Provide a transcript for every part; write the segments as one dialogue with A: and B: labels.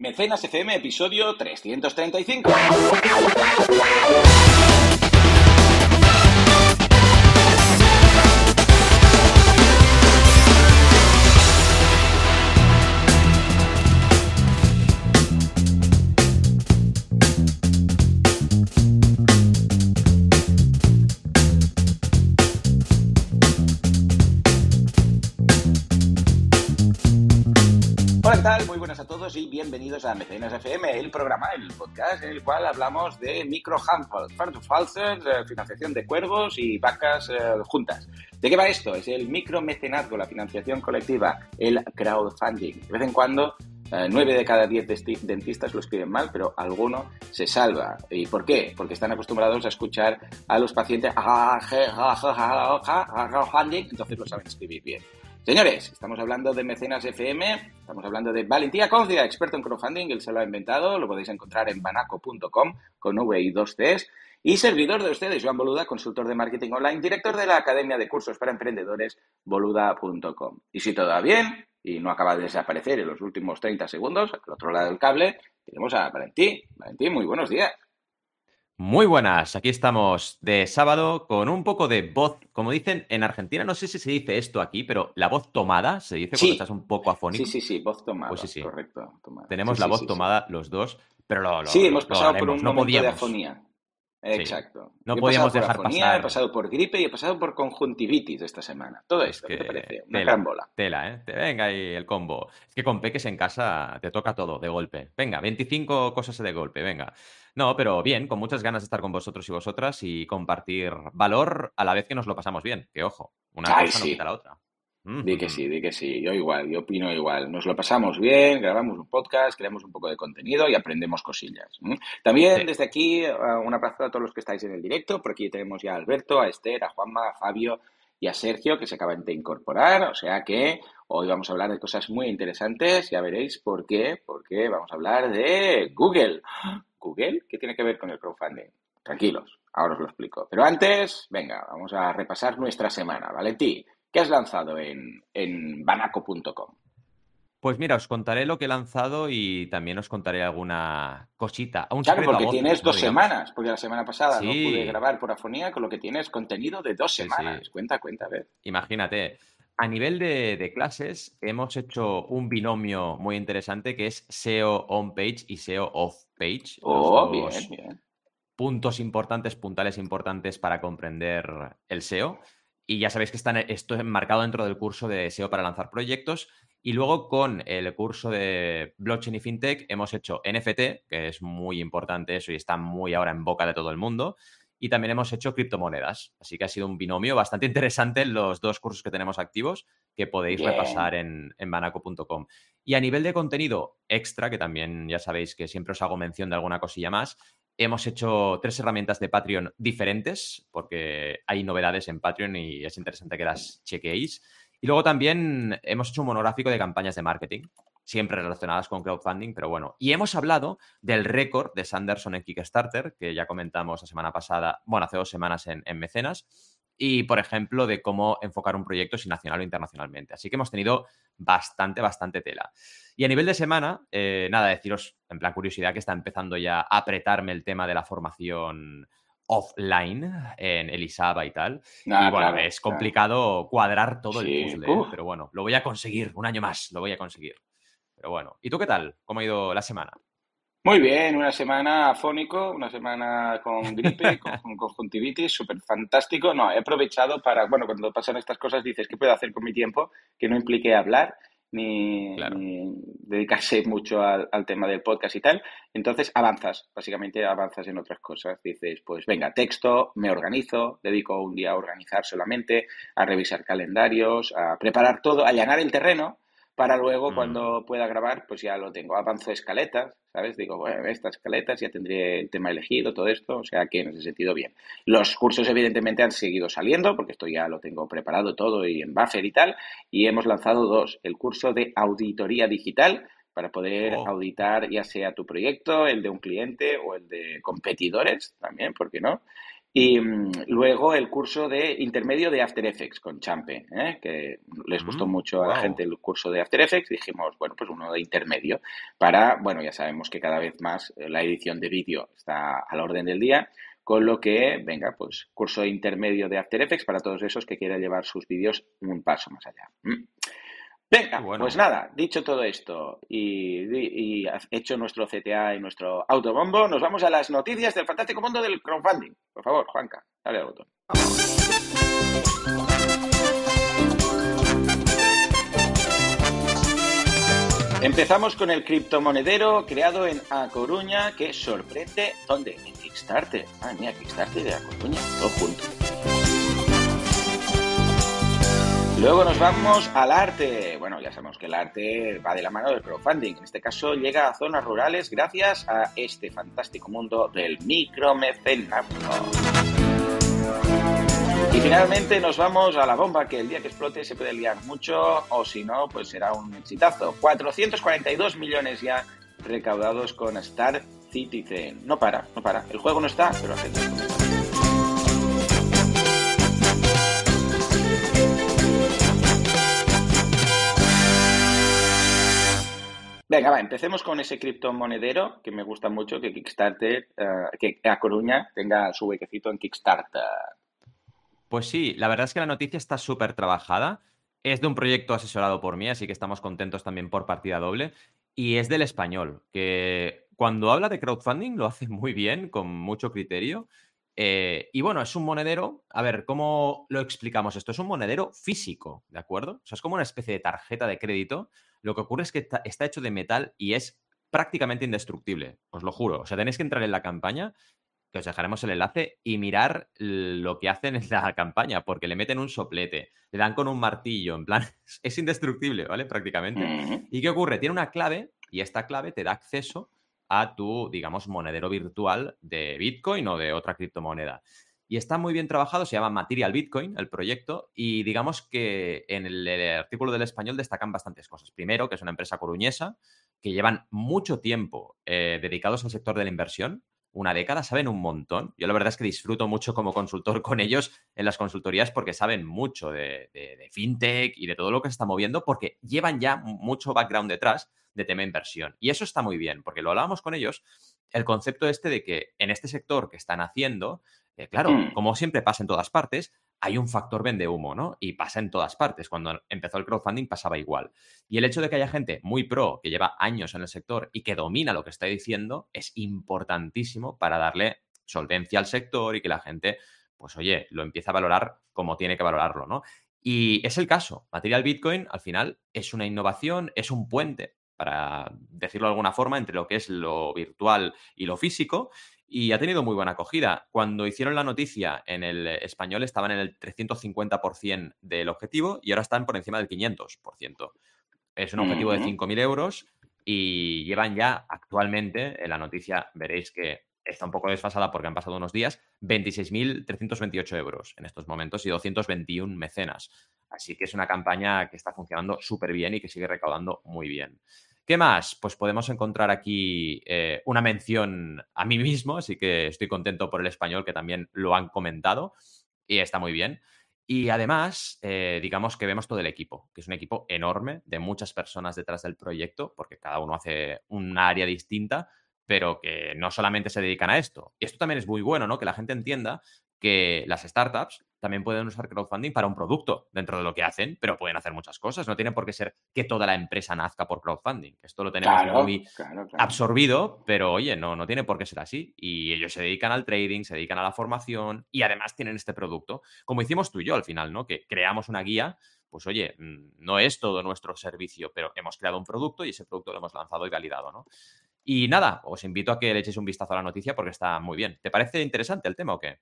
A: Mecenas FM, episodio 335. Mecenas FM, el programa, el podcast en el cual hablamos de micro falsers, eh, financiación de cuervos y vacas eh, juntas. ¿De qué va esto? Es el micromecenazgo, la financiación colectiva, el crowdfunding. De vez en cuando eh, nueve de cada diez desti- dentistas lo escriben mal, pero alguno se salva. ¿Y por qué? Porque están acostumbrados a escuchar a los pacientes entonces lo saben escribir bien. Señores, estamos hablando de Mecenas FM, estamos hablando de Valentía Cóncida, experto en crowdfunding, él se lo ha inventado, lo podéis encontrar en banaco.com con V y dos Cs. Y servidor de ustedes, Joan Boluda, consultor de marketing online, director de la Academia de Cursos para Emprendedores, boluda.com. Y si todo va bien, y no acaba de desaparecer en los últimos 30 segundos, al otro lado del cable, tenemos a Valentín. Valentín, muy buenos días.
B: Muy buenas, aquí estamos de sábado con un poco de voz, como dicen en Argentina, no sé si se dice esto aquí, pero la voz tomada se dice
A: Sí.
B: cuando estás un poco afónico.
A: Sí, sí, sí, voz tomada.
B: Pues sí, sí.
A: Correcto. tomada.
B: Tenemos la voz tomada los dos, pero lo, lo-
A: Sí, hemos
B: lo
A: pasado por un
B: no
A: momento de afonía. Exacto.
B: No
A: he
B: podíamos dejar
A: afonía,
B: pasar.
A: He pasado por gripe y he pasado por conjuntivitis esta semana. Todo
B: Es
A: esto,
B: que
A: ¿qué te parece? Una
B: tela,
A: gran bola.
B: tela, ¿eh? Venga ahí el combo. Es que con Peques en casa te toca todo de golpe. Venga, 25 cosas de golpe, venga. No, pero bien, con muchas ganas de estar con vosotros y vosotras y compartir valor a la vez que nos lo pasamos bien. Que ojo, una
A: Ay,
B: cosa no quita la otra.
A: Di que
B: Mm.
A: sí, di que sí. Yo igual, yo opino igual. Nos lo pasamos bien, grabamos un podcast, creamos un poco de contenido y aprendemos cosillas. También
B: Sí.
A: desde aquí eh, un abrazo a todos los que estáis en el directo. Por aquí tenemos ya a Alberto, a Esther, a Juanma, a Fabio y a Sergio que se acaban de incorporar. O sea que hoy vamos a hablar de cosas muy interesantes. Ya veréis por qué. Porque vamos a hablar de Google. ¿Google? ¿Qué tiene que ver con el crowdfunding? Tranquilos, ahora os lo explico. Pero antes, venga, vamos a repasar nuestra semana. Valentí, ¿qué has lanzado en, en banaco.com?
B: Pues mira, os contaré lo que he lanzado y también os contaré alguna cosita. Un
A: Claro, porque tienes dos
B: Digamos.
A: semanas, porque la semana pasada no pude grabar por afonía, con lo que tienes contenido de dos
B: Sí, sí.
A: semanas. Cuenta, cuenta, a ver.
B: Imagínate. A nivel de, de clases, hemos hecho un binomio muy interesante que es SEO on-page y SEO off-page.
A: Oh, bien, bien.
B: puntos importantes, puntales importantes para comprender el SEO. Y ya sabéis que está, esto es enmarcado dentro del curso de SEO para lanzar proyectos. Y luego con el curso de blockchain y fintech hemos hecho NFT, que es muy importante eso y está muy ahora en boca de todo el mundo. Y también hemos hecho criptomonedas. Así que ha sido un binomio bastante interesante en los dos cursos que tenemos activos que podéis
A: Bien.
B: repasar en, en banaco.com. Y a nivel de contenido extra, que también ya sabéis que siempre os hago mención de alguna cosilla más, hemos hecho tres herramientas de Patreon diferentes, porque hay novedades en Patreon y es interesante que las chequeéis. Y luego también hemos hecho un monográfico de campañas de marketing, siempre relacionadas con crowdfunding, pero bueno. Y hemos hablado del récord de Sanderson en Kickstarter, que ya comentamos la semana pasada, bueno, hace dos semanas en, en Mecenas, y por ejemplo de cómo enfocar un proyecto si nacional o internacionalmente. Así que hemos tenido bastante, bastante tela. Y a nivel de semana, eh, nada, deciros en plan curiosidad que está empezando ya a apretarme el tema de la formación offline en Elisaba y tal.
A: Ah,
B: y bueno,
A: claro,
B: es
A: claro.
B: complicado cuadrar todo
A: Sí,
B: el puzzle, ¿eh?
A: uf.
B: pero bueno, lo voy a conseguir, un año más, lo voy a conseguir. Pero bueno, ¿y tú qué tal? ¿Cómo ha ido la semana?
A: Muy bien, una semana afónico, una semana con gripe, con, con conjuntivitis, súper fantástico. No, he aprovechado para, bueno, cuando pasan estas cosas dices, ¿qué puedo hacer con mi tiempo que no implique hablar ni,
B: Claro.
A: ni dedicarse mucho al, al tema del podcast y tal? Entonces avanzas, básicamente avanzas en otras cosas. Dices, pues venga, texto, me organizo, dedico un día a organizar solamente, a revisar calendarios, a preparar todo, a allanar el terreno para luego
B: Mm.
A: cuando pueda grabar, pues ya lo tengo. Avanzo escaletas, ¿sabes? Digo, bueno, estas escaletas ya tendré el tema elegido, todo esto, o sea que en ese sentido bien. Los cursos evidentemente han seguido saliendo, porque esto ya lo tengo preparado todo y en buffer y tal, y hemos lanzado dos. El curso de auditoría digital, para poder
B: Oh.
A: auditar ya sea tu proyecto, el de un cliente o el de competidores también, ¿por qué no? Y mm, luego el curso de intermedio de After Effects con Champe, ¿eh? que les gustó mm, mucho a la gente el curso de After Effects. Dijimos, bueno, pues uno de intermedio para, bueno, ya sabemos que cada vez más la edición de vídeo está al orden del día. Con lo que, venga, pues curso intermedio de After Effects para todos esos que quieran llevar sus vídeos un paso más allá. Mm. Venga, pues nada, dicho todo esto y, hecho nuestro CTA y nuestro autobombo, nos vamos a las noticias del fantástico mundo del crowdfunding. Por favor, Juanca, dale al botón. Empezamos con el criptomonedero creado en A Coruña que sorprende. ¿Dónde? En Kickstarter. Ah, mía, Kickstarter de A Coruña, todo junto. Luego nos vamos al arte. Bueno, ya sabemos que el arte va de la mano del crowdfunding. En este caso llega a zonas rurales gracias a este fantástico mundo del micromecenato. Y finalmente nos vamos a la bomba que el día que explote se puede liar mucho o si no, pues será un exitazo. 442 millones ya recaudados con Star Citizen. No para, no para. El juego no está, pero hace Venga, va, empecemos con ese criptomonedero que me gusta mucho, que Kickstarter, eh, que A Coruña tenga su huequecito en Kickstarter.
B: Pues sí, la verdad es que la noticia está súper trabajada. Es de un proyecto asesorado por mí, así que estamos contentos también por partida doble. Y es del español, que cuando habla de crowdfunding lo hace muy bien, con mucho criterio. Eh, y bueno, es un monedero. A ver, ¿cómo lo explicamos esto? Es un monedero físico, ¿de acuerdo? O sea, es como una especie de tarjeta de crédito lo que ocurre es que está, hecho de metal y es prácticamente indestructible, os lo juro. O sea, tenéis que entrar en la campaña, que os dejaremos el enlace, y mirar lo que hacen en la campaña, porque le meten un soplete, le dan con un martillo, en plan, es indestructible, ¿vale? Prácticamente. ¿Y qué ocurre? Tiene una clave y esta clave te da acceso a tu, digamos, monedero virtual de Bitcoin o de otra criptomoneda y está muy bien trabajado, se llama Material Bitcoin, el proyecto, y digamos que en el, artículo del español destacan bastantes cosas. Primero, que es una empresa coruñesa, que llevan mucho tiempo eh, dedicados al sector de la inversión, una década, saben un montón. Yo la verdad es que disfruto mucho como consultor con ellos en las consultorías porque saben mucho de, de, fintech y de todo lo que se está moviendo porque llevan ya mucho background detrás de tema inversión. Y eso está muy bien porque lo hablábamos con ellos, el concepto este de que en este sector que están haciendo, eh, claro, mm. como siempre pasa en todas partes, hay un factor vende humo, ¿no? Y pasa en todas partes. Cuando empezó el crowdfunding pasaba igual. Y el hecho de que haya gente muy pro, que lleva años en el sector y que domina lo que está diciendo, es importantísimo para darle solvencia al sector y que la gente, pues oye, lo empiece a valorar como tiene que valorarlo, ¿no? Y es el caso. Material Bitcoin, al final, es una innovación, es un puente, para decirlo de alguna forma, entre lo que es lo virtual y lo físico y ha tenido muy buena acogida. Cuando hicieron la noticia en el español estaban en el 350% del objetivo y ahora están por encima del 500%. Es un objetivo de 5.000 euros y llevan ya actualmente, en la noticia veréis que está un poco desfasada porque han pasado unos días, 26.328 euros en estos momentos y 221 mecenas. Así que es una campaña que está funcionando súper bien y que sigue recaudando muy bien. ¿Qué más? Pues podemos encontrar aquí eh, una mención a mí mismo, así que estoy contento por el español que también lo han comentado y está muy bien. Y además, eh, digamos que vemos todo el equipo, que es un equipo enorme de muchas personas detrás del proyecto, porque cada uno hace un área distinta, pero que no solamente se dedican a esto. Y esto también es muy bueno, ¿no? Que la gente entienda que las startups también pueden usar crowdfunding para un producto dentro de lo que hacen, pero pueden hacer muchas cosas. No tiene por qué ser que toda la empresa nazca por crowdfunding. Esto lo tenemos muy absorbido, pero oye, no, no tiene por qué ser así. Y ellos se dedican al trading, se dedican a la formación y además tienen este producto. Como hicimos tú y yo al final, ¿no? Que creamos una guía. Pues oye, mm, no es todo nuestro servicio, pero hemos creado un producto y ese producto lo hemos lanzado y validado, ¿no? Y nada, os invito a que le echéis un vistazo a la noticia porque está muy bien. ¿Te parece interesante el tema o qué?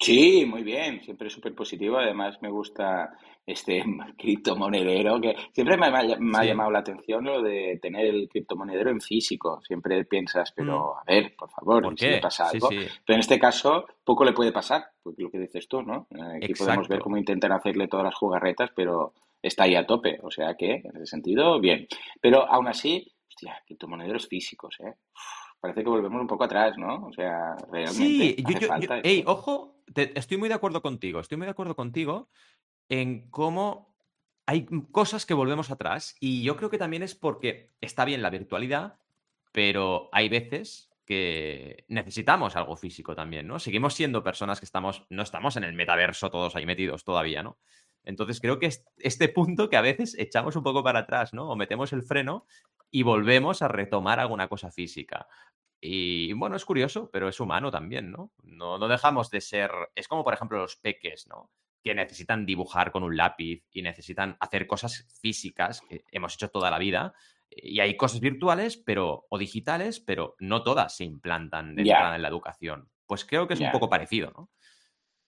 A: Sí, muy bien, siempre súper positivo. Además, me gusta este criptomonedero, que siempre me, ha, llamado la atención lo de tener el criptomonedero en físico. Siempre piensas, pero mm. a ver, por favor, ¿Por si le pasa algo. Pero en este caso, poco le puede pasar, porque lo que dices tú, ¿no? Eh, aquí podemos ver cómo intentan hacerle todas las jugarretas, pero está ahí a tope. O sea que, en ese sentido, bien. Pero aún así, hostia, criptomonederos físicos, ¿eh? parece que volvemos un poco atrás, ¿no? O sea, realmente.
B: Sí, yo, yo, ojo, estoy muy de acuerdo contigo, estoy muy de acuerdo contigo en cómo hay cosas que volvemos atrás y yo creo que también es porque está bien la virtualidad, pero hay veces que necesitamos algo físico también, ¿no? Seguimos siendo personas que estamos, no estamos en el metaverso todos ahí metidos todavía, ¿no? Entonces creo que es este punto que a veces echamos un poco para atrás, ¿no? O metemos el freno y volvemos a retomar alguna cosa física. Y bueno, es curioso, pero es humano también, ¿no? No, no dejamos de ser. Es como, por ejemplo, los peques, ¿no? Que necesitan dibujar con un lápiz y necesitan hacer cosas físicas que hemos hecho toda la vida. Y hay cosas virtuales, pero, o digitales, pero no todas se implantan de en la educación. Pues creo que es un poco parecido, ¿no?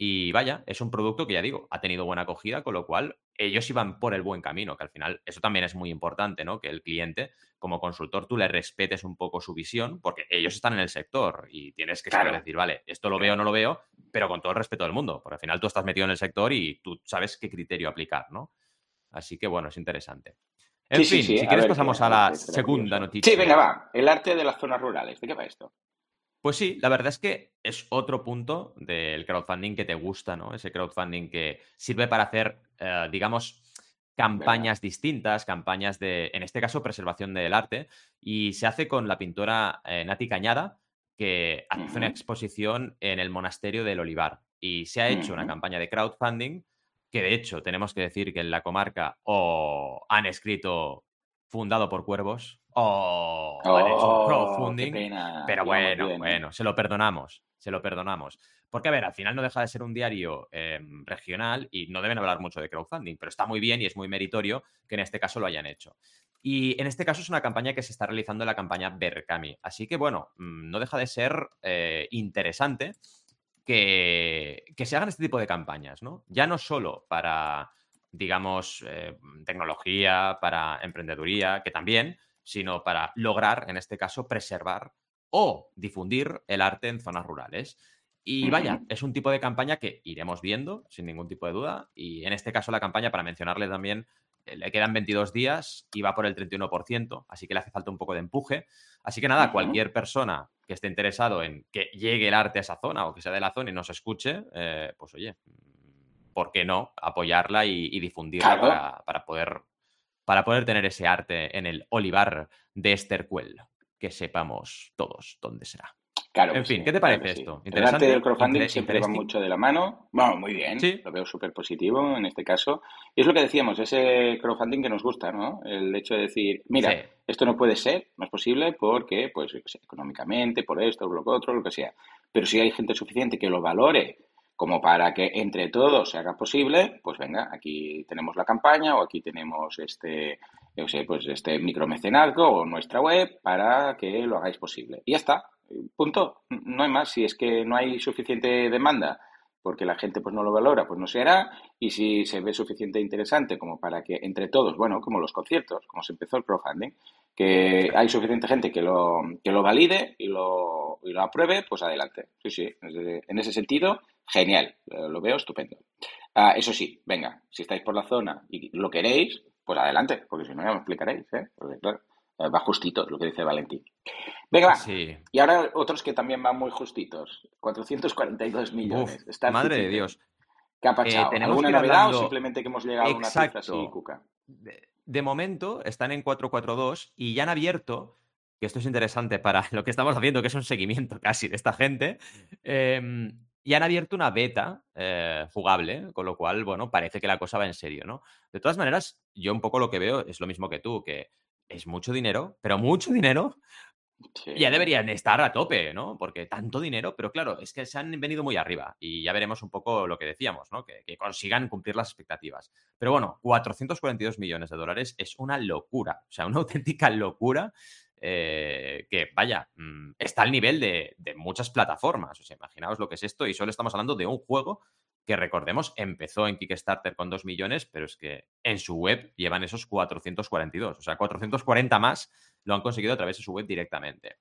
B: Y vaya, es un producto que ya digo, ha tenido buena acogida, con lo cual ellos iban por el buen camino, que al final eso también es muy importante, ¿no? Que el cliente, como consultor, tú le respetes un poco su visión, porque ellos están en el sector y tienes que saber decir, vale, esto lo veo o no lo veo, pero con todo el respeto del mundo, porque al final tú estás metido en el sector y tú sabes qué criterio aplicar, ¿no? Así que bueno, es interesante. En fin, si quieres pasamos a la segunda noticia.
A: Sí, venga, va. El arte de las zonas rurales. ¿De qué va esto?
B: Pues sí, la verdad es que es otro punto del crowdfunding que te gusta, ¿no? Ese crowdfunding que sirve para hacer, eh, digamos, campañas distintas, campañas de, en este caso, preservación del arte, y se hace con la pintora eh, Nati Cañada, que hace una exposición en el monasterio del Olivar. Y se ha hecho una campaña de crowdfunding, que de hecho tenemos que decir que en la comarca o han escrito fundado por cuervos, o han hecho oh, crowdfunding. Pero bueno, bueno, se lo perdonamos, se lo perdonamos. Porque, a ver, al final no deja de ser un diario em, regional y no deben hablar mucho de crowdfunding, pero está muy bien y es muy meritorio que en este caso lo hayan hecho. Y en este caso es una campaña que se está realizando en la campaña Berkami. Así que, bueno, mm, no deja de ser eh, interesante que, que se hagan este tipo de campañas, ¿no? Ya no solo para digamos, eh, tecnología, para emprendeduría, que también, sino para lograr, en este caso, preservar o difundir el arte en zonas rurales. Y vaya, es un tipo de campaña que iremos viendo, sin ningún tipo de duda. Y en este caso, la campaña, para mencionarle también, eh, le quedan 22 días y va por el 31%, así que le hace falta un poco de empuje. Así que nada, cualquier persona que esté interesado en que llegue el arte a esa zona o que sea de la zona y nos escuche, eh, pues oye, ¿por qué no? Apoyarla y, difundirla para, poder, para poder tener ese arte en el olivar de Estercuel, que sepamos todos dónde será.
A: Claro
B: en fin, ¿qué te parece esto?
A: El arte del crowdfunding siempre va mucho de la mano. Bueno, muy bien, lo veo súper positivo en este caso. Y es lo que decíamos, ese crowdfunding que nos gusta, ¿no? El hecho de decir, mira, esto no puede ser, no es posible porque, pues, económicamente, por esto, por lo otro, lo que sea. Pero si hay gente suficiente que lo valore como para que entre todos se haga posible, pues venga, aquí tenemos la campaña o aquí tenemos este, yo sé, pues este micromecenazgo o nuestra web para que lo hagáis posible. Y ya está, punto. No hay más. Si es que no hay suficiente demanda porque la gente pues no lo valora, pues no se hará. Y si se ve suficiente interesante como para que entre todos, bueno, como los conciertos, como se empezó el crowdfunding, que hay suficiente gente que lo, que lo valide y lo, y lo apruebe, pues adelante. Sí, sí, en ese sentido genial, eh, lo veo estupendo. Ah, eso sí, venga, si estáis por la zona y lo queréis, pues adelante, porque si no ya me explicaréis, ¿eh? Porque claro, eh, va justito, lo que dice Valentín. Venga, va. Y ahora otros que también van muy justitos. 442 millones.
B: madre de Dios.
A: ¿Qué ha pasado? ¿Alguna novedad o simplemente que hemos llegado a una cifra así, Cuca?
B: De, de, momento están en 442 y ya han abierto, que esto es interesante para lo que estamos haciendo, que es un seguimiento casi de esta gente, eh, y han abierto una beta eh, jugable, con lo cual, bueno, parece que la cosa va en serio, ¿no? De todas maneras, yo un poco lo que veo es lo mismo que tú, que es mucho dinero, pero mucho dinero. Ya deberían estar a tope, ¿no? Porque tanto dinero, pero claro, es que se han venido muy arriba y ya veremos un poco lo que decíamos, ¿no? Que, que consigan cumplir las expectativas. Pero bueno, 442 millones de dólares es una locura, o sea, una auténtica locura eh, que, vaya, mm, está al nivel de, muchas plataformas. O sea, imaginaos lo que es esto y solo estamos hablando de un juego que recordemos empezó en Kickstarter con 2 millones, pero es que en su web llevan esos 442. O sea, 440 más lo han conseguido a través de su web directamente.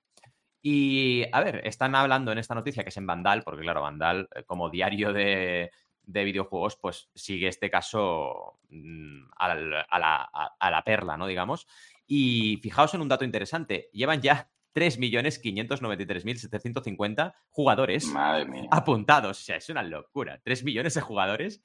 B: Y, a ver, están hablando en esta noticia que es en Vandal, porque claro, Vandal eh, como diario de, videojuegos, pues sigue este caso mm, a, la, perla, ¿no? Digamos. Y fijaos en un dato interesante, llevan ya 3.593.750 jugadores
A: Madre mía.
B: apuntados. O sea, es una locura. 3 millones de jugadores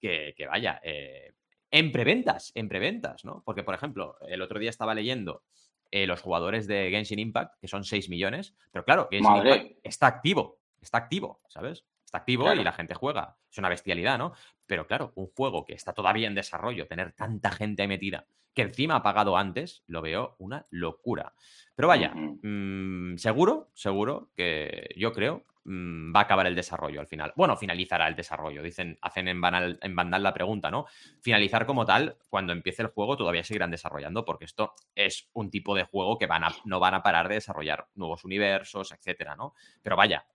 B: que, que vaya, eh, en preventas, en preventas, ¿no? Porque, por ejemplo, el otro día estaba leyendo eh, los jugadores de Genshin Impact, que son 6 millones, pero claro, Genshin
A: Madre.
B: Impact está activo, está activo, ¿sabes? Está activo
A: Claro.
B: y la gente juega. Es una bestialidad, ¿no? Pero claro, un juego que está todavía en desarrollo, tener tanta gente ahí metida, que encima ha pagado antes, lo veo una locura. Pero vaya, mm, seguro, seguro que yo creo mm, va a acabar el desarrollo al final. Bueno, finalizará el desarrollo. Dicen, hacen en, banal, en Vandal la pregunta, ¿no? Finalizar como tal, cuando empiece el juego todavía seguirán desarrollando, porque esto es un tipo de juego que van a, no van a parar de desarrollar nuevos universos, etcétera, ¿no? Pero vaya,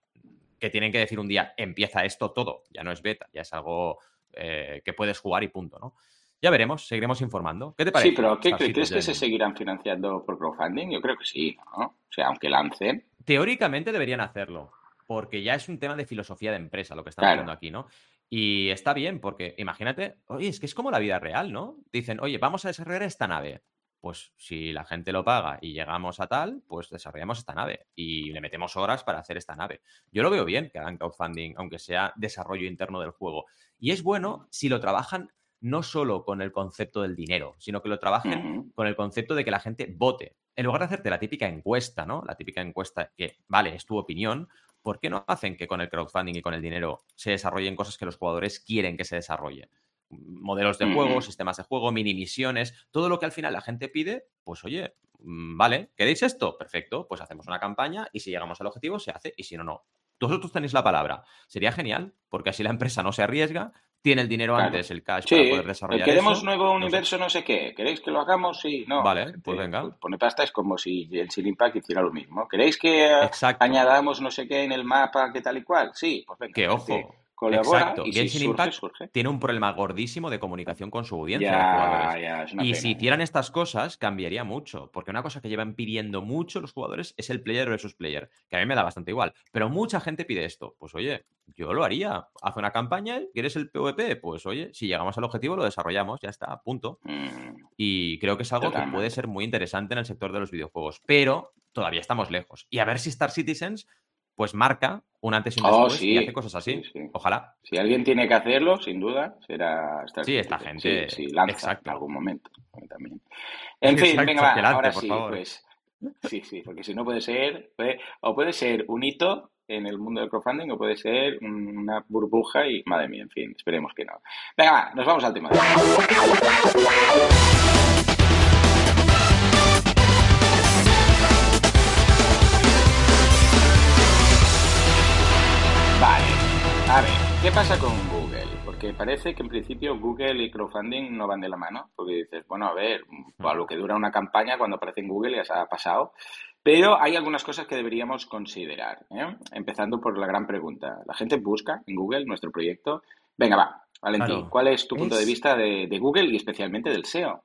B: que tienen que decir un día, empieza esto todo, ya no es beta, ya es algo eh, que puedes jugar y punto, ¿no? Ya veremos, seguiremos informando. ¿Qué te parece?
A: Sí, pero ¿qué, ¿crees que se seguirán financiando por crowdfunding? Yo creo que sí, ¿no? O sea, aunque lancen.
B: Teóricamente deberían hacerlo, porque ya es un tema de filosofía de empresa lo que estamos
A: Claro.
B: viendo aquí, ¿no? Y está bien, porque imagínate, oye, es que es como la vida real, ¿no? Dicen, oye, vamos a desarrollar esta nave. Pues si la gente lo paga y llegamos a tal, pues desarrollamos esta nave y le metemos horas para hacer esta nave. Yo lo veo bien que hagan crowdfunding, aunque sea desarrollo interno del juego. Y es bueno si lo trabajan no solo con el concepto del dinero, sino que lo trabajen con el concepto de que la gente vote. En lugar de hacerte la típica encuesta, ¿no? La típica encuesta que, vale, es tu opinión, ¿por qué no hacen que con el crowdfunding y con el dinero se desarrollen cosas que los jugadores quieren que se desarrolle? Modelos de juego, sistemas de juego, mini misiones, todo lo que al final la gente pide, pues oye, mm, vale, ¿queréis esto? Perfecto, pues hacemos una campaña y si llegamos al objetivo se hace y si no, no. Vosotros tenéis la palabra. Sería genial, porque así la empresa no se arriesga, tiene el dinero
A: Claro.
B: antes, el cash para poder desarrollar
A: queremos
B: eso.
A: nuevo
B: No sé.
A: universo, no sé qué. ¿Queréis que lo hagamos? Sí, no.
B: Vale, pues venga.
A: Pone pasta, es como si el Sin Impact hiciera lo mismo. ¿Queréis que eh,
B: Exacto.
A: añadamos no sé qué en el mapa, qué tal y cual? Sí, pues venga.
B: Que ojo,
A: Colabora
B: exacto.
A: y si
B: Genshin
A: surge,
B: Impact
A: surge.
B: tiene un problema gordísimo de comunicación con su audiencia de
A: Ya,
B: jugadores.
A: ya, es una
B: Y
A: pena.
B: si hicieran estas cosas, cambiaría mucho. Porque una cosa que llevan pidiendo mucho los jugadores es el player versus player, que a mí me da bastante igual. Pero mucha gente pide esto. Pues oye, yo lo haría. Haz una campaña, ¿quieres el PvP? Pues oye, si llegamos al objetivo lo desarrollamos, ya está, punto.
A: Mm,
B: Y creo que es algo que puede ser muy interesante en el sector de los videojuegos. Pero todavía estamos lejos. Y a ver si Star Citizens pues marca un antes y un
A: Oh,
B: después y
A: sí,
B: hace cosas así.
A: sí, sí.
B: Ojalá.
A: Si alguien tiene que hacerlo, sin duda, será Star
B: Sí, esta gente-
A: Sí, sí, lanza
B: exacto.
A: en algún momento. También. En fin, venga, va,
B: lance,
A: ahora sí,
B: favor.
A: pues. Sí, sí, porque si no puede ser, puede- o puede ser un hito en el mundo del crowdfunding o puede ser una burbuja y, madre mía, en fin, esperemos que no. Venga, va, nos vamos al tema. ¿Qué pasa con Google? Porque parece que en principio Google y crowdfunding no van de la mano, porque dices, bueno, a ver, a lo que dura una campaña cuando aparece en Google ya se ha pasado, pero hay algunas cosas que deberíamos considerar, ¿eh? empezando por la gran pregunta. ¿La gente busca en Google nuestro proyecto? Venga, va, Valentín,
B: Claro.
A: ¿cuál es tu punto de vista de, de Google y especialmente del SEO?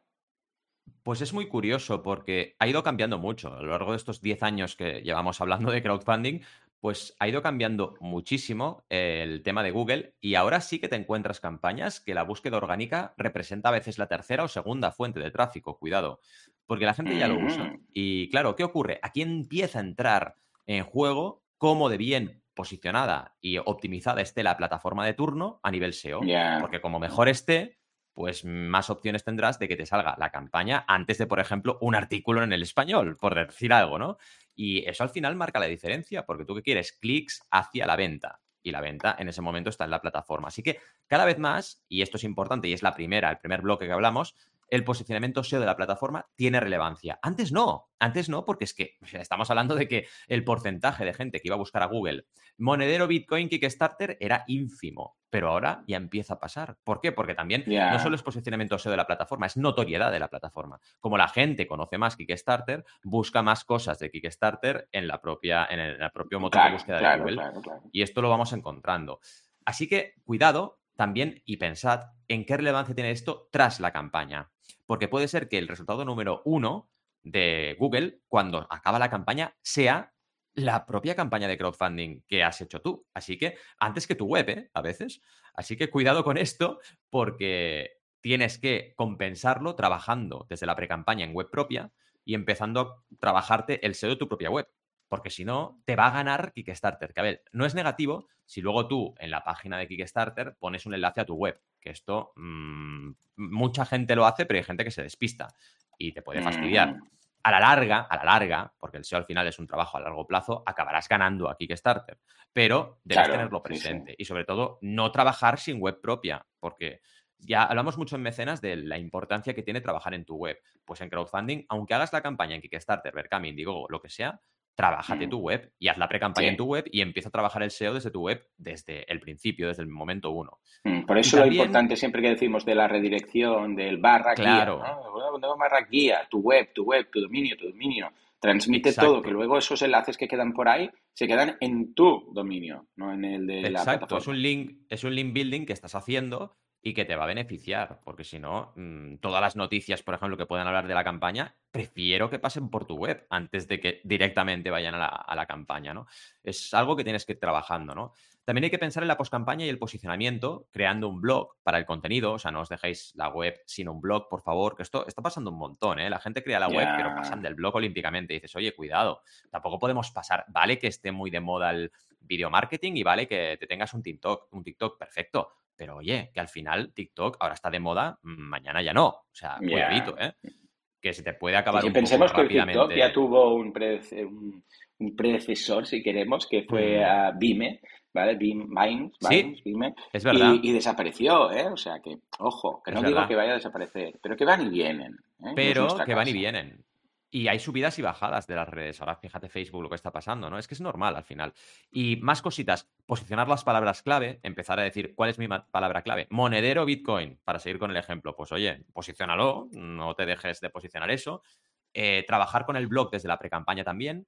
B: Pues es muy curioso porque ha ido cambiando mucho. A lo largo de estos 10 años que llevamos hablando de crowdfunding, pues ha ido cambiando muchísimo el tema de Google y ahora sí que te encuentras campañas que la búsqueda orgánica representa a veces la tercera o segunda fuente de tráfico. Cuidado, porque la gente ya lo usa. Y claro, ¿qué ocurre? Aquí empieza a entrar en juego cómo de bien posicionada y optimizada esté la plataforma de turno a nivel SEO. Porque como mejor esté, pues más opciones tendrás de que te salga la campaña antes de, por ejemplo, un artículo en el español, por decir algo, ¿no? Y eso al final marca la diferencia, porque tú que quieres clics hacia la venta. Y la venta en ese momento está en la plataforma. Así que cada vez más, y esto es importante y es la primera, el primer bloque que hablamos, el posicionamiento SEO de la plataforma tiene relevancia. Antes no, antes no, porque es que estamos hablando de que el porcentaje de gente que iba a buscar a Google monedero Bitcoin Kickstarter era ínfimo, pero ahora ya empieza a pasar. ¿Por qué? Porque también no solo es posicionamiento SEO de la plataforma, es notoriedad de la plataforma. Como la gente conoce más Kickstarter, busca más cosas de Kickstarter en la propia en el, en el propio motor de
A: Claro,
B: búsqueda de Google.
A: claro.
B: Y esto lo vamos encontrando. Así que cuidado también y pensad en qué relevancia tiene esto tras la campaña. Porque puede ser que el resultado número uno de Google, cuando acaba la campaña, sea la propia campaña de crowdfunding que has hecho tú. Así que antes que tu web, ¿eh? a veces. Así que cuidado con esto porque tienes que compensarlo trabajando desde la precampaña en web propia y empezando a trabajarte el SEO de tu propia web. Porque si no, te va a ganar Kickstarter. Que a ver, no es negativo si luego tú en la página de Kickstarter pones un enlace a tu web. Que esto mm, mucha gente lo hace, pero hay gente que se despista y te puede fastidiar.
A: Mm.
B: A la larga, a la larga, porque el SEO al final es un trabajo a largo plazo, acabarás ganando a Kickstarter. Pero debes
A: Claro,
B: tenerlo
A: sí, sí.
B: presente. Y sobre todo, no trabajar sin web propia. Porque ya hablamos mucho en mecenas de la importancia que tiene trabajar en tu web. Pues en crowdfunding, aunque hagas la campaña en Kickstarter, Berkami, Indiegogo, lo que sea, trabájate tu web y haz la pre-campaña
A: Sí.
B: en tu web y empieza a trabajar el SEO desde tu web desde el principio, desde el momento uno.
A: Mm, Por eso
B: también-
A: lo importante siempre que decimos de la redirección, del barra
B: Claro.
A: guía, ¿no? Bueno, barra guía, tu web, tu web, tu dominio, tu dominio. Transmite
B: Exacto.
A: todo, que luego esos enlaces que quedan por ahí se quedan en tu dominio, no en el de la
B: Exacto, es
A: plataforma.
B: un link, es un link building que estás haciendo y que te va a beneficiar, porque si no, mm, todas las noticias, por ejemplo, que puedan hablar de la campaña, prefiero que pasen por tu web antes de que directamente vayan a la, a la campaña, ¿no? Es algo que tienes que ir trabajando, ¿no? También hay que pensar en la postcampaña y el posicionamiento, creando un blog para el contenido, o sea, no os dejéis la web sin un blog, por favor, que esto está pasando un montón, ¿eh? La gente crea la web, pero pasan del blog olímpicamente y dices, oye, cuidado, tampoco podemos pasar, vale que esté muy de moda el video marketing y vale que te tengas un TikTok, un TikTok perfecto, pero oye, que al final TikTok ahora está de moda, mañana ya no, o sea,
A: Ya.
B: cuidadito, ¿eh? Que se te puede acabar
A: Sí,
B: un poco
A: pensemos que TikTok ya tuvo un, un, un predecesor, si queremos, que fue
B: Mm.
A: a Vime, ¿vale? Vim- Vines,
B: Sí,
A: Vines, Vime,
B: Es verdad.
A: y, y desapareció, ¿eh? O sea que, ojo, que
B: Es
A: no digo que vaya a desaparecer, pero que van y vienen. ¿eh?
B: Pero que van y vienen. Y hay subidas y bajadas de las redes. Ahora fíjate Facebook lo que está pasando, ¿no? Es que es normal al final. Y más cositas, posicionar las palabras clave, empezar a decir cuál es mi palabra clave. Monedero Bitcoin, para seguir con el ejemplo. Pues oye, posiciónalo, no te dejes de posicionar eso. Eh, trabajar con el blog desde la precampaña también.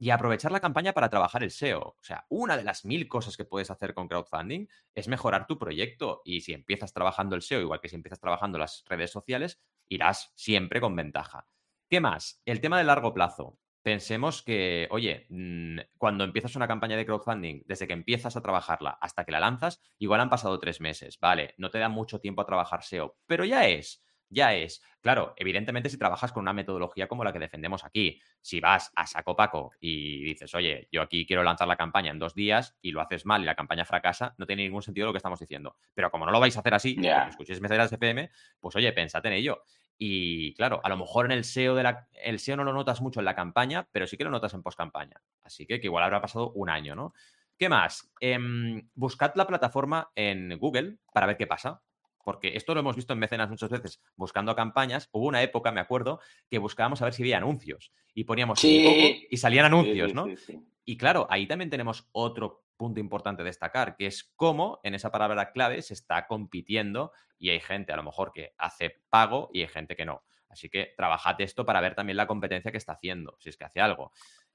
B: Y aprovechar la campaña para trabajar el SEO. O sea, una de las mil cosas que puedes hacer con crowdfunding es mejorar tu proyecto. Y si empiezas trabajando el SEO, igual que si empiezas trabajando las redes sociales, irás siempre con ventaja. ¿Qué más? El tema de largo plazo. Pensemos que, oye, mm, cuando empiezas una campaña de crowdfunding, desde que empiezas a trabajarla hasta que la lanzas, igual han pasado tres meses, ¿vale? No te da mucho tiempo a trabajar SEO, pero ya es, ya es. Claro, evidentemente si trabajas con una metodología como la que defendemos aquí, si vas a saco paco y dices, oye, yo aquí quiero lanzar la campaña en dos días y lo haces mal y la campaña fracasa, no tiene ningún sentido lo que estamos diciendo. Pero como no lo vais a hacer así,
A: Ya.
B: porque escuchéis Mecenas FM, pues oye, pensad en ello. Y claro, a lo mejor en el SEO de la, el SEO no lo notas mucho en la campaña, pero sí que lo notas en postcampaña. Así que, que igual habrá pasado un año, ¿no? ¿Qué más? Em, buscad la plataforma en Google para ver qué pasa. Porque esto lo hemos visto en mecenas muchas veces, buscando campañas. Hubo una época, me acuerdo, que buscábamos a ver si había anuncios. Y poníamos
A: Sí.
B: Y salían anuncios, ¿no?
A: sí, sí.
B: Y claro, ahí también tenemos otro punto importante destacar, que es cómo en esa palabra clave se está compitiendo y hay gente a lo mejor que hace pago y hay gente que no. Así que trabajad esto para ver también la competencia que está haciendo, si es que hace algo.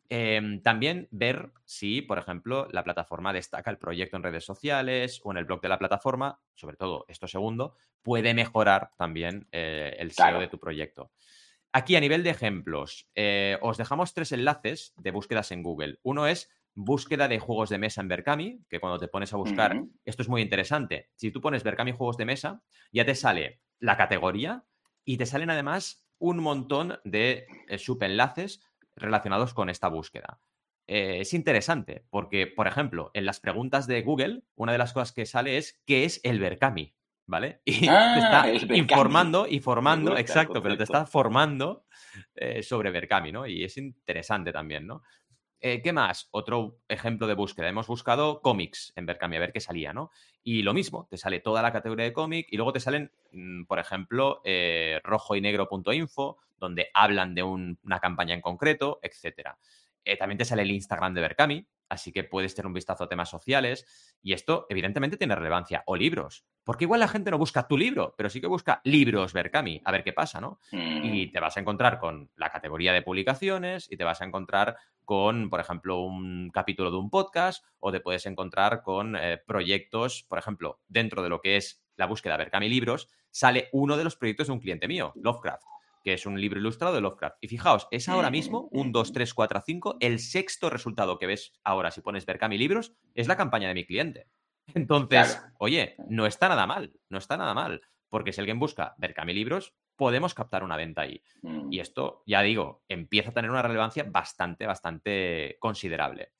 B: Em, también ver si, por ejemplo, la plataforma destaca el proyecto en redes sociales o en el blog de la plataforma, sobre todo esto segundo, puede mejorar también eh, el SEO
A: Claro.
B: de tu proyecto. Aquí a nivel de ejemplos, eh, os dejamos tres enlaces de búsquedas en Google. Uno es búsqueda de juegos de mesa en Berkami, que cuando te pones a buscar, esto es muy interesante. Si tú pones Berkami juegos de mesa, ya te sale la categoría y te salen además un montón de eh, subenlaces relacionados con esta búsqueda. Eh, es interesante porque, por ejemplo, en las preguntas de Google, una de las cosas que sale es ¿qué es el Berkami? ¿Vale? Y
A: Ah,
B: te está
A: el Berkami.
B: informando y formando,
A: gusta
B: exacto, pero te está formando eh, sobre Berkami, ¿no? Y es interesante también, ¿no? Eh, ¿Qué más? Otro ejemplo de búsqueda. Hemos buscado cómics en Berkami a ver qué salía, ¿no? Y lo mismo, te sale toda la categoría de cómic y luego te salen, mm, por ejemplo, eh, rojo y negro.info, donde hablan de un- una campaña en concreto, etcétera. Eh, también te sale el Instagram de Berkami, así que puedes tener un vistazo a temas sociales. Y esto, evidentemente, tiene relevancia. O libros. Porque igual la gente no busca tu libro, pero sí que busca libros Berkami, a ver qué pasa, ¿no?
A: Mm.
B: y te vas a encontrar con la categoría de publicaciones y te vas a encontrar con, por ejemplo, un capítulo de un podcast o te puedes encontrar con eh, proyectos, por ejemplo, dentro de lo que es la búsqueda Berkami Libros, sale uno de los proyectos de un cliente mío, Lovecraft, que es un libro ilustrado de Lovecraft. Y fijaos, es ahora mismo, un 2, 3, 4, 5, el sexto resultado que ves ahora si pones Berkami Libros es la campaña de mi cliente. Entonces,
A: Claro.
B: oye, no está nada mal, no está nada mal. Porque si alguien busca Berkami Libros, podemos captar una venta ahí. Y
A: Mm.
B: esto, ya digo, empieza a tener una relevancia bastante, bastante considerable.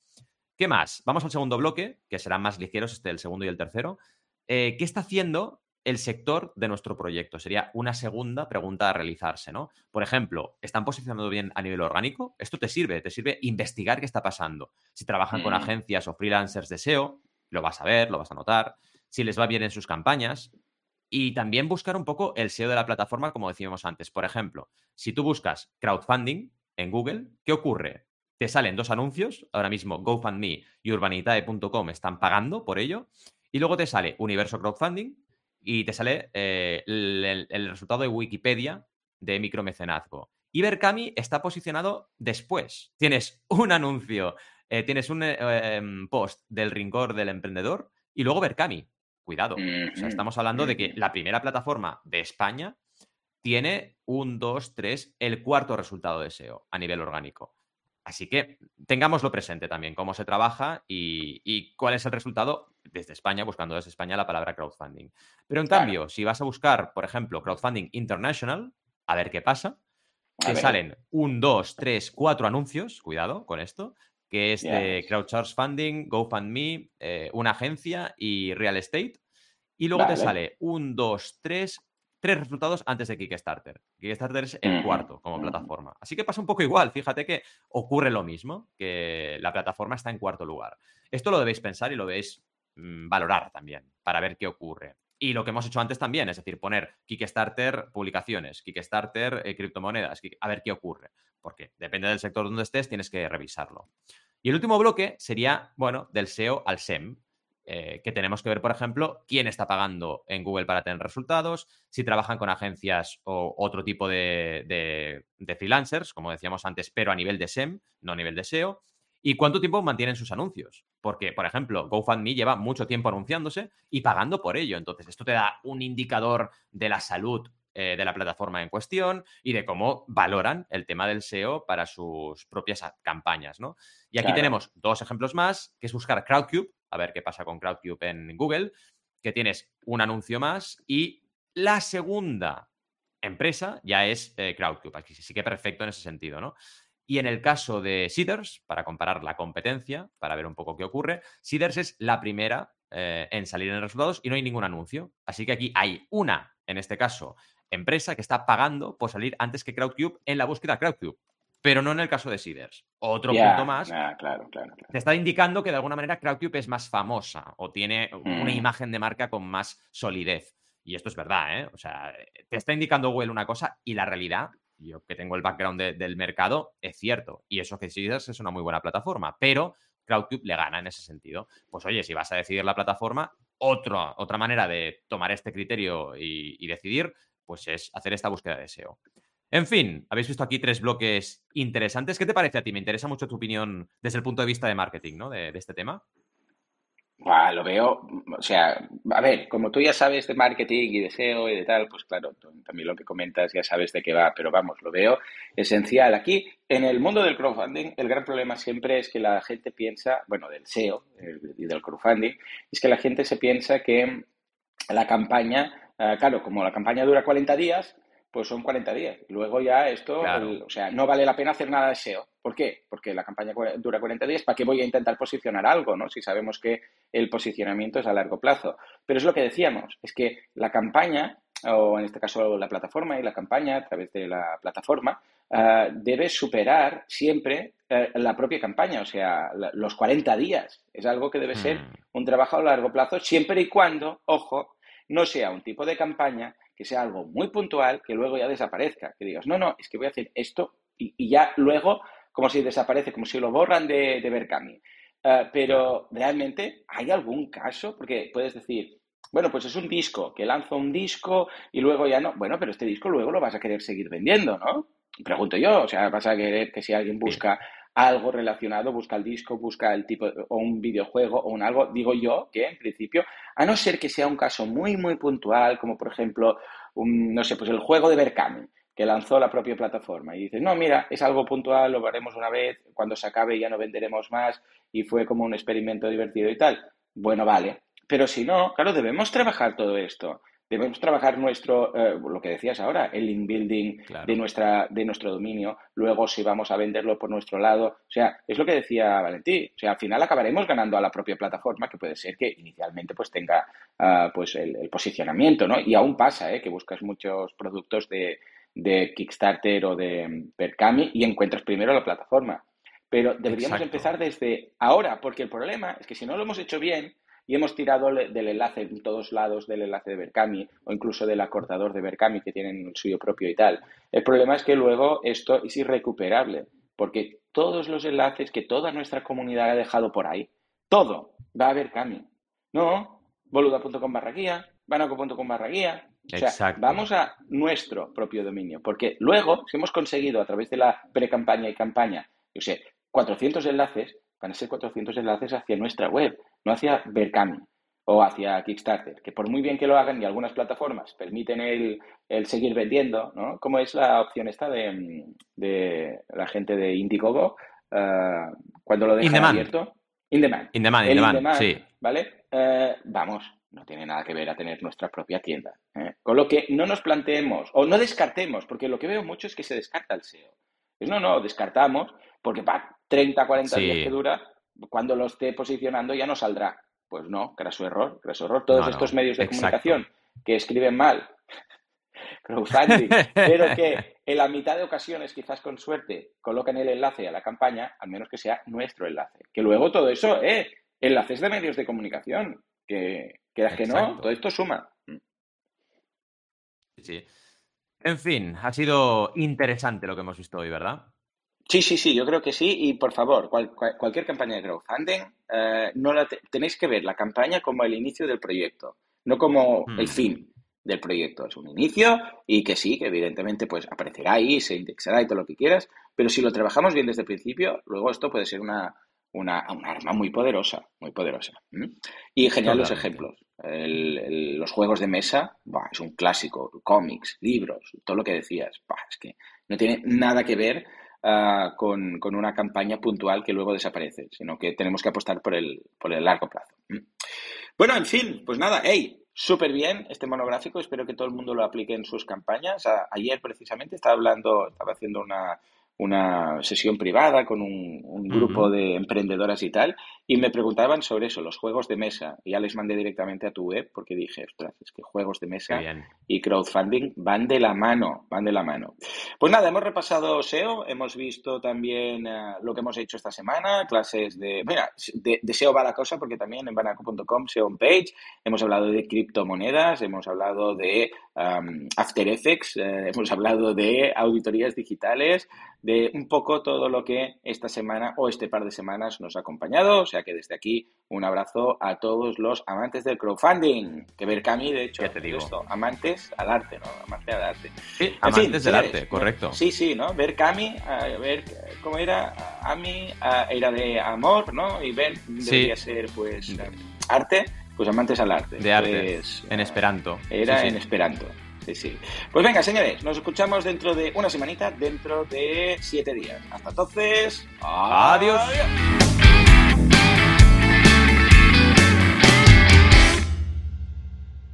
B: ¿Qué más? Vamos al segundo bloque, que serán más ligeros, este el segundo y el tercero. Eh, ¿Qué está haciendo el sector de nuestro proyecto? Sería una segunda pregunta a realizarse, ¿no? Por ejemplo, ¿están posicionando bien a nivel orgánico? Esto te sirve, te sirve investigar qué está pasando. Si trabajan con
A: Mm.
B: agencias o freelancers de SEO, lo vas a ver, lo vas a notar. Si les va bien en sus campañas. Y también buscar un poco el SEO de la plataforma, como decíamos antes. Por ejemplo, si tú buscas crowdfunding en Google, ¿qué ocurre? Te salen dos anuncios. Ahora mismo GoFundMe y Urbanitae.com están pagando por ello. Y luego te sale Universo Crowdfunding y te sale eh, el, resultado de Wikipedia de micromecenazgo. Y Berkami está posicionado después. Tienes un anuncio, eh, tienes un eh, em, post del Rincón del Emprendedor y luego Berkami. Cuidado. O sea,
A: Ujú,
B: estamos hablando de que la primera plataforma de España tiene un, dos, tres, el cuarto resultado de SEO a nivel orgánico. Así que tengámoslo presente también, cómo se trabaja y, y cuál es el resultado desde España, buscando desde España la palabra crowdfunding. Pero en
A: Claro.
B: cambio, si vas a buscar, por ejemplo, crowdfunding international, a ver qué pasa,
A: A
B: te
A: ver.
B: salen un, dos, tres, cuatro anuncios, cuidado con esto, que es de. Crowdsource Funding, GoFundMe, eh, una agencia y Real Estate. Y luego te sale un, dos, tres, tres resultados antes de Kickstarter. Kickstarter es el cuarto como plataforma. Así que pasa un poco igual. Fíjate que ocurre lo mismo, que la plataforma está en cuarto lugar. Esto lo debéis pensar y lo debéis mm, valorar también para ver qué ocurre. Y lo que hemos hecho antes también, es decir, poner Kickstarter publicaciones, Kickstarter eh, criptomonedas, a ver qué ocurre. Porque depende del sector donde estés, tienes que revisarlo. Y el último bloque sería, bueno, del SEO al SEM, eh, que tenemos que ver, por ejemplo, quién está pagando en Google para tener resultados, si trabajan con agencias o otro tipo de, de- de freelancers, como decíamos antes, pero a nivel de SEM, no a nivel de SEO, y cuánto tiempo mantienen sus anuncios. Porque, por ejemplo, GoFundMe lleva mucho tiempo anunciándose y pagando por ello. Entonces, esto te da un indicador de la salud eh, de la plataforma en cuestión y de cómo valoran el tema del SEO para sus propias campañas, ¿no? Y aquí
A: Claro.
B: tenemos dos ejemplos más, que es buscar Crowdcube, a ver qué pasa con Crowdcube en Google, que tienes un anuncio más y la segunda empresa ya es eh, Crowdcube. Aquí sí que perfecto en ese sentido, ¿no? Y en el caso de Seeders, para comparar la competencia, para ver un poco qué ocurre, Seeders es la primera eh, en salir en resultados y no hay ningún anuncio. Así que aquí hay una, en este caso, empresa que está pagando por salir antes que Crowdcube en la búsqueda Crowdcube, pero no en el caso de Seeders. Otro punto más
A: ya, claro, claro, claro.
B: te está indicando que de alguna manera Crowdcube es más famosa o tiene una
A: Mm.
B: imagen de marca con más solidez. Y esto es verdad, ¿eh? O sea, te está indicando Google una cosa y la realidad, yo que tengo el background de- del mercado, es cierto. Y eso que Seeders es una muy buena plataforma, pero Crowdcube le gana en ese sentido. Pues oye, si vas a decidir la plataforma, otro- otra manera de tomar este criterio y, y decidir, pues es hacer esta búsqueda de SEO. En fin, habéis visto aquí tres bloques interesantes. ¿Qué te parece a ti? Me interesa mucho tu opinión desde el punto de vista de marketing, ¿no? De, este tema.
A: Buah, lo veo, o sea, a ver, como tú ya sabes de marketing y de SEO y de tal, pues claro, también lo que comentas ya sabes de qué va, pero vamos, lo veo esencial. Aquí, en el mundo del crowdfunding, el gran problema siempre es que la gente piensa, bueno, del SEO el- y del crowdfunding, es que la gente se piensa que la campaña, eh, claro, como la campaña dura 40 días, pues son 40 días. Luego ya esto,
B: Claro.
A: el- o sea, no vale la pena hacer nada de SEO. ¿Por qué? Porque la campaña dura 40 días, ¿para qué voy a intentar posicionar algo, no? Si sabemos que el posicionamiento es a largo plazo. Pero es lo que decíamos, es que la campaña, o en este caso la plataforma y la campaña a través de la plataforma, ah, debe superar siempre eh, la propia campaña, o sea, la- los 40 días. Es algo que debe ser
B: Hmm.
A: un trabajo a largo plazo, siempre y cuando, ojo, no sea un tipo de campaña que sea algo muy puntual, que luego ya desaparezca. Que digas, no, no, es que voy a hacer esto y, y ya luego, como si desaparece, como si lo borran de, de Berkami. Ah, pero realmente, ¿hay algún caso? Porque puedes decir, bueno, pues es un disco, que lanzo un disco y luego ya no. Bueno, pero este disco luego lo vas a querer seguir vendiendo, ¿no? Pregunto yo, o sea, vas a querer que si alguien busca algo relacionado, busca el disco, busca el tipo, o un videojuego o un algo, digo yo que en principio, a no ser que sea un caso muy, muy puntual, como por ejemplo, un, no sé, pues el juego de Berkami, que lanzó la propia plataforma y dices, no, mira, es algo puntual, lo haremos una vez, cuando se acabe ya no venderemos más y fue como un experimento divertido y tal. Bueno, vale. Pero si no, claro, debemos trabajar todo esto. Debemos trabajar nuestro, eh, lo que decías ahora, el inbuilding de, nuestra, de nuestro dominio, luego si vamos a venderlo por nuestro lado, o sea, es lo que decía Valentín, o sea, al final acabaremos ganando a la propia plataforma, que puede ser que inicialmente pues tenga ah, pues el, posicionamiento, ¿no? Y aún pasa, ¿eh? Que buscas muchos productos de, de Kickstarter o de Percami y encuentras primero la plataforma. Pero deberíamos empezar desde ahora, porque el problema es que si no lo hemos hecho bien, y hemos tirado del enlace en todos lados del enlace de Berkami o incluso del acortador de Berkami que tienen el suyo propio y tal. El problema es que luego esto es irrecuperable porque todos los enlaces que toda nuestra comunidad ha dejado por ahí, todo va a Berkami. No, boluda.com barra guía, banaco.com barra guía. O sea, vamos a nuestro propio dominio, porque luego, si hemos conseguido a través de la pre-campaña y campaña, yo sé, 400 enlaces, van a ser 400 enlaces hacia nuestra web no hacia Berkami o hacia Kickstarter, que por muy bien que lo hagan y algunas plataformas permiten el, seguir vendiendo, ¿no? Como es la opción esta de, de la gente de Indiegogo, uh, cuando lo dejan abierto.
B: In demand. In demand, in demand, sí.
A: ¿Vale? Uh, vamos, no tiene nada que ver a tener nuestra propia tienda. ¿eh? Con lo que no nos planteemos o no descartemos, porque lo que veo mucho es que se descarta el SEO. Es no, no, descartamos, porque para 30, 40 días que dura, cuando lo esté posicionando ya no saldrá. Pues no, su error, su error. Todos estos medios de comunicación que escriben mal, crowdfunding, pero que en la mitad de ocasiones, quizás con suerte, colocan el enlace a la campaña, al menos que sea nuestro enlace. Que luego todo eso, eh, enlaces de medios de comunicación, que, que, que no, todo esto suma.
B: Sí. En fin, ha sido interesante lo que hemos visto hoy, ¿verdad?
A: Sí, sí, sí, yo creo que sí. Y por favor, cualquier campaña de crowdfunding, eh, no la tenéis que ver la campaña como el inicio del proyecto, no como el mm. fin del proyecto. Es un inicio y que sí, que evidentemente pues aparecerá ahí, se indexará y todo lo que quieras, pero si lo trabajamos bien desde el principio, luego esto puede ser una, una, arma muy poderosa, muy poderosa. Y genial los ejemplos. los juegos de mesa, es un clásico, cómics, libros, todo lo que decías, es que no tiene nada que ver Ah, con, una campaña puntual que luego desaparece, sino que tenemos que apostar por el, por el largo plazo. Mm. Bueno, en fin, pues nada, hey, súper bien este monográfico, espero que todo el mundo lo aplique en sus campañas. ayer precisamente estaba hablando, estaba haciendo una, una sesión privada con un, grupo de emprendedoras y tal, y me preguntaban sobre eso, los juegos de mesa. Y ya les mandé directamente a tu web porque dije, ostras, es que juegos de mesa y crowdfunding van de la mano, van de la mano. Pues nada, hemos repasado SEO, hemos visto también eh, lo que hemos hecho esta semana, clases de, mira, de, SEO va la cosa porque también en banaco.com, SEO on page, hemos hablado de criptomonedas, hemos hablado de After Effects, eh, hemos hablado de auditorías digitales, de un poco todo lo que esta semana o este par de semanas nos ha acompañado. O sea que desde aquí un abrazo a todos los amantes del crowdfunding. Que ver Cami, de hecho,
B: te digo?
A: Esto, amantes al arte, ¿no? Amantes al arte.
B: Sí, amantes del arte, correcto.
A: Sí, sí, ¿no? Ver Cami, a ver cómo era, Ami era de amor, ¿no? Y ver debería ser, pues, arte, pues amantes al arte.
B: De arte, pues, en esperanto.
A: Era en esperanto. Sí, sí. Pues venga, señores, nos escuchamos dentro de una semanita, dentro de siete días. Hasta entonces.
B: adiós.